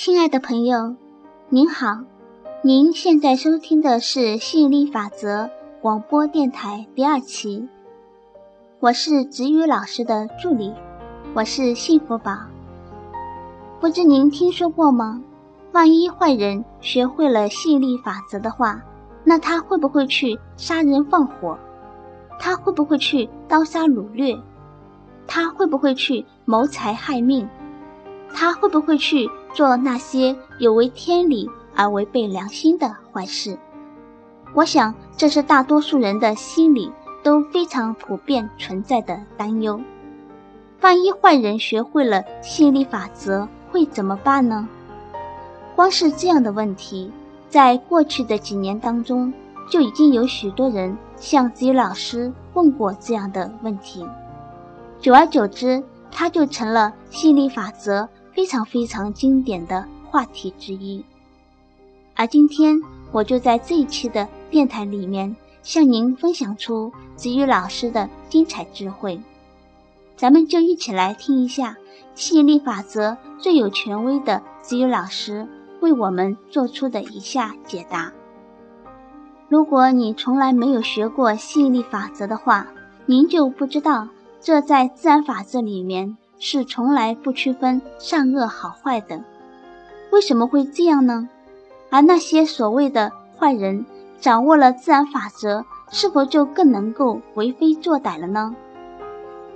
亲爱的朋友，您好，您现在收听的是吸引力法则广播电台第二期，我是子宇老师的助理，我是幸福宝。不知您听说过吗？万一坏人学会了吸引力法则的话，那他会不会去杀人放火？他会不会去刀杀掳掠？他会不会去谋财害命？他会不会去做那些有违天理而违背良心的坏事？我想，这是大多数人的心里都非常普遍存在的担忧。万一坏人学会了吸引力法则，会怎么办呢？光是这样的问题，在过去的几年当中，就已经有许多人向子宇老师问过这样的问题。久而久之，它就成了吸引力法则非常非常经典的话题之一。而今天，我就在这一期的电台里面，向您分享出子宇老师的精彩智慧。咱们就一起来听一下吸引力法则最有权威的子宇老师为我们做出的以下解答。如果你从来没有学过吸引力法则的话，您就不知道。这在自然法则里面是从来不区分善恶好坏的，为什么会这样呢？而那些所谓的坏人掌握了自然法则，是否就更能够为非作歹了呢？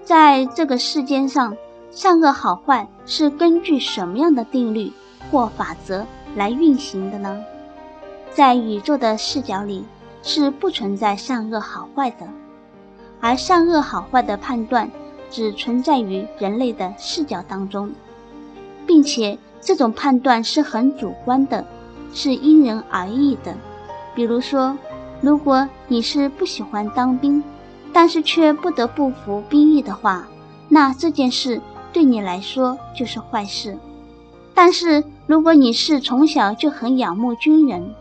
在这个世间上，善恶好坏是根据什么样的定律或法则来运行的呢？在宇宙的视角里，是不存在善恶好坏的。而善恶好坏的判断只存在于人类的视角当中，并且这种判断是很主观的，是因人而异的。比如说，如果你是不喜欢当兵，但是却不得不服兵役的话，那这件事对你来说就是坏事。但是如果你是从小就很仰慕军人，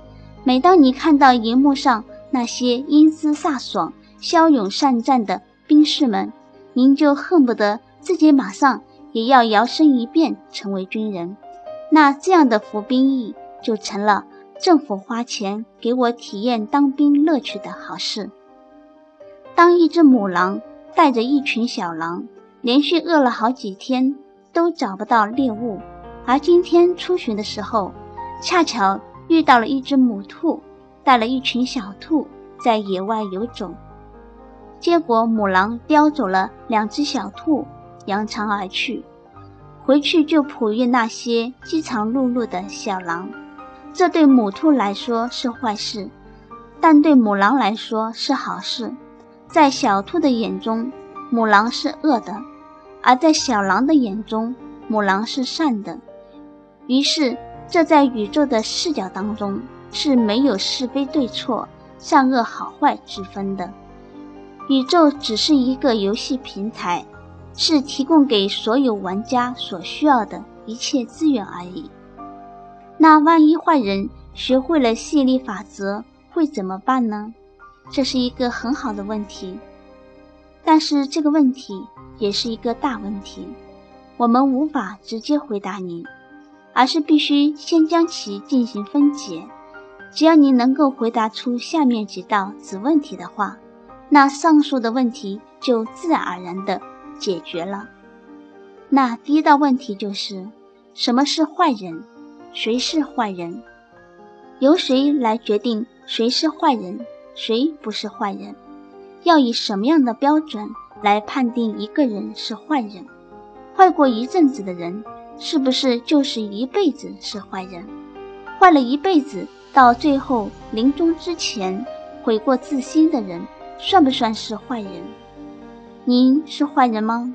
每当你看到荧幕上那些英姿飒爽，骁勇善战的兵士们，您就恨不得自己马上也要摇身一变成为军人。那这样的服兵役就成了政府花钱给我体验当兵乐趣的好事。当一只母狼带着一群小狼，连续饿了好几天都找不到猎物，而今天出巡的时候，恰巧遇到了一只母兔带了一群小兔在野外游走。结果母狼叼走了两只小兔，扬长而去。回去就哺育那些饥肠辘辘的小狼。这对母兔来说是坏事，但对母狼来说是好事。在小兔的眼中，母狼是恶的；而在小狼的眼中，母狼是善的。于是，这在宇宙的视角当中是没有是非对错、善恶好坏之分的。宇宙只是一个游戏平台，是提供给所有玩家所需要的一切资源而已。那万一坏人学会了吸引力法则，会怎么办呢？这是一个很好的问题，但是这个问题也是一个大问题，我们无法直接回答您，而是必须先将其进行分解。只要您能够回答出下面几道子问题的话。那上述的问题就自然而然的解决了。那第一道问题就是：什么是坏人？谁是坏人？由谁来决定谁是坏人，谁不是坏人？要以什么样的标准来判定一个人是坏人？坏过一阵子的人，是不是就是一辈子是坏人？坏了一辈子，到最后临终之前悔过自新的人？算不算是坏人？您是坏人吗？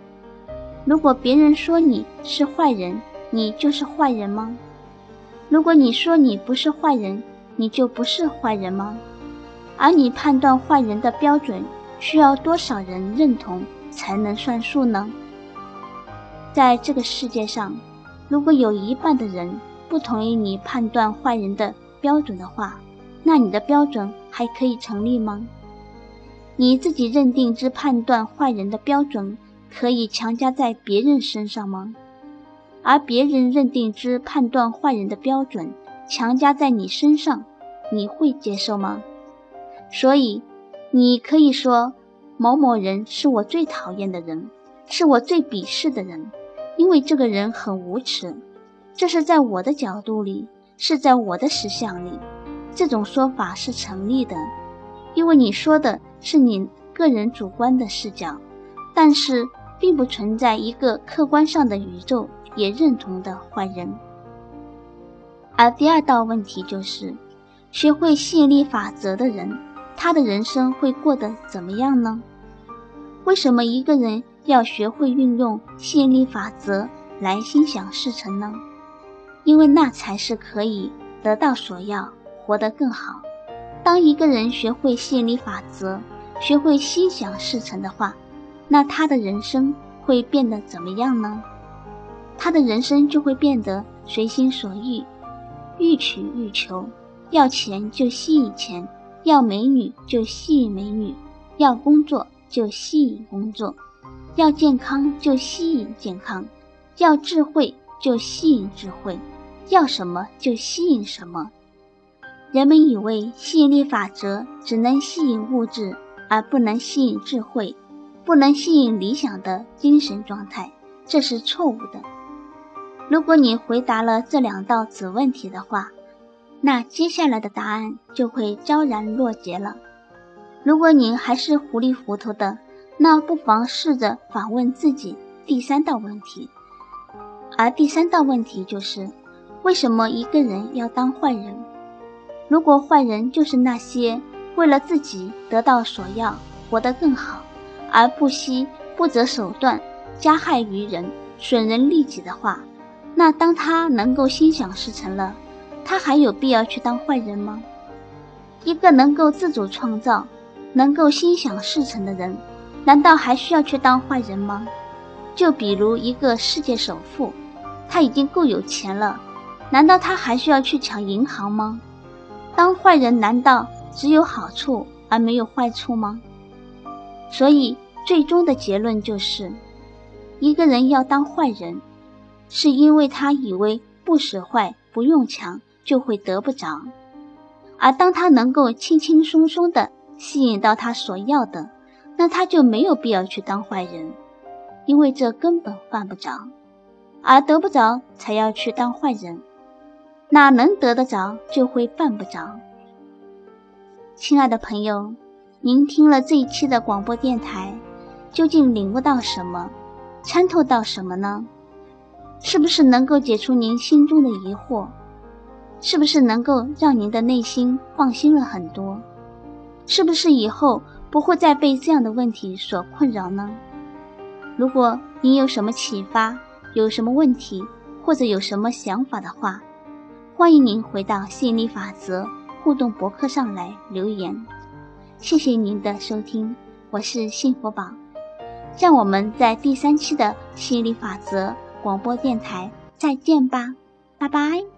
如果别人说你是坏人，你就是坏人吗？如果你说你不是坏人，你就不是坏人吗？而你判断坏人的标准需要多少人认同才能算数呢？在这个世界上，如果有一半的人不同意你判断坏人的标准的话，那你的标准还可以成立吗？你自己认定之判断坏人的标准，可以强加在别人身上吗？而别人认定之判断坏人的标准强加在你身上，你会接受吗？所以，你可以说某某人是我最讨厌的人，是我最鄙视的人，因为这个人很无耻。这是在我的角度里，是在我的实相里，这种说法是成立的，因为你说的是你个人主观的视角，但是并不存在一个客观上的宇宙。也认同的坏人，而第二道问题就是，学会吸引力法则的人，他的人生会过得怎么样呢？为什么一个人要学会运用吸引力法则来心想事成呢？因为那才是可以得到所要，活得更好。当一个人学会吸引力法则，学会心想事成的话，那他的人生会变得怎么样呢？他的人生就会变得随心所欲，欲取欲求，要钱就吸引钱，要美女就吸引美女，要工作就吸引工作，要健康就吸引健康，要智慧就吸引智慧，要什么就吸引什么。人们以为吸引力法则只能吸引物质，而不能吸引智慧，不能吸引理想的精神状态，这是错误的。如果你回答了这两道子问题的话，那接下来的答案就会昭然若揭了。如果你还是糊里糊涂的，那不妨试着反问自己第三道问题。而第三道问题就是：为什么一个人要当坏人？如果坏人就是那些为了自己得到所要、活得更好，而不惜不择手段加害于人、损人利己的话，那当他能够心想事成了，他还有必要去当坏人吗？一个能够自主创造、能够心想事成的人，难道还需要去当坏人吗？就比如一个世界首富，他已经够有钱了，难道他还需要去抢银行吗？当坏人难道只有好处而没有坏处吗？所以最终的结论就是，一个人要当坏人。是因为他以为不使坏、不用强就会得不着，而当他能够轻轻松松的吸引到他所要的，那他就没有必要去当坏人，因为这根本犯不着，而得不着才要去当坏人，哪能得得着就会犯不着。亲爱的朋友，您听了这一期的广播电台，究竟领悟到什么，参透到什么呢？是不是能够解除您心中的疑惑？是不是能够让您的内心放心了很多？是不是以后不会再被这样的问题所困扰呢？如果您有什么启发，有什么问题，或者有什么想法的话，欢迎您回到吸引力法则互动博客上来留言。谢谢您的收听，我是幸福宝，让我们在第三期的吸引力法则。广播电台，再见吧，拜拜。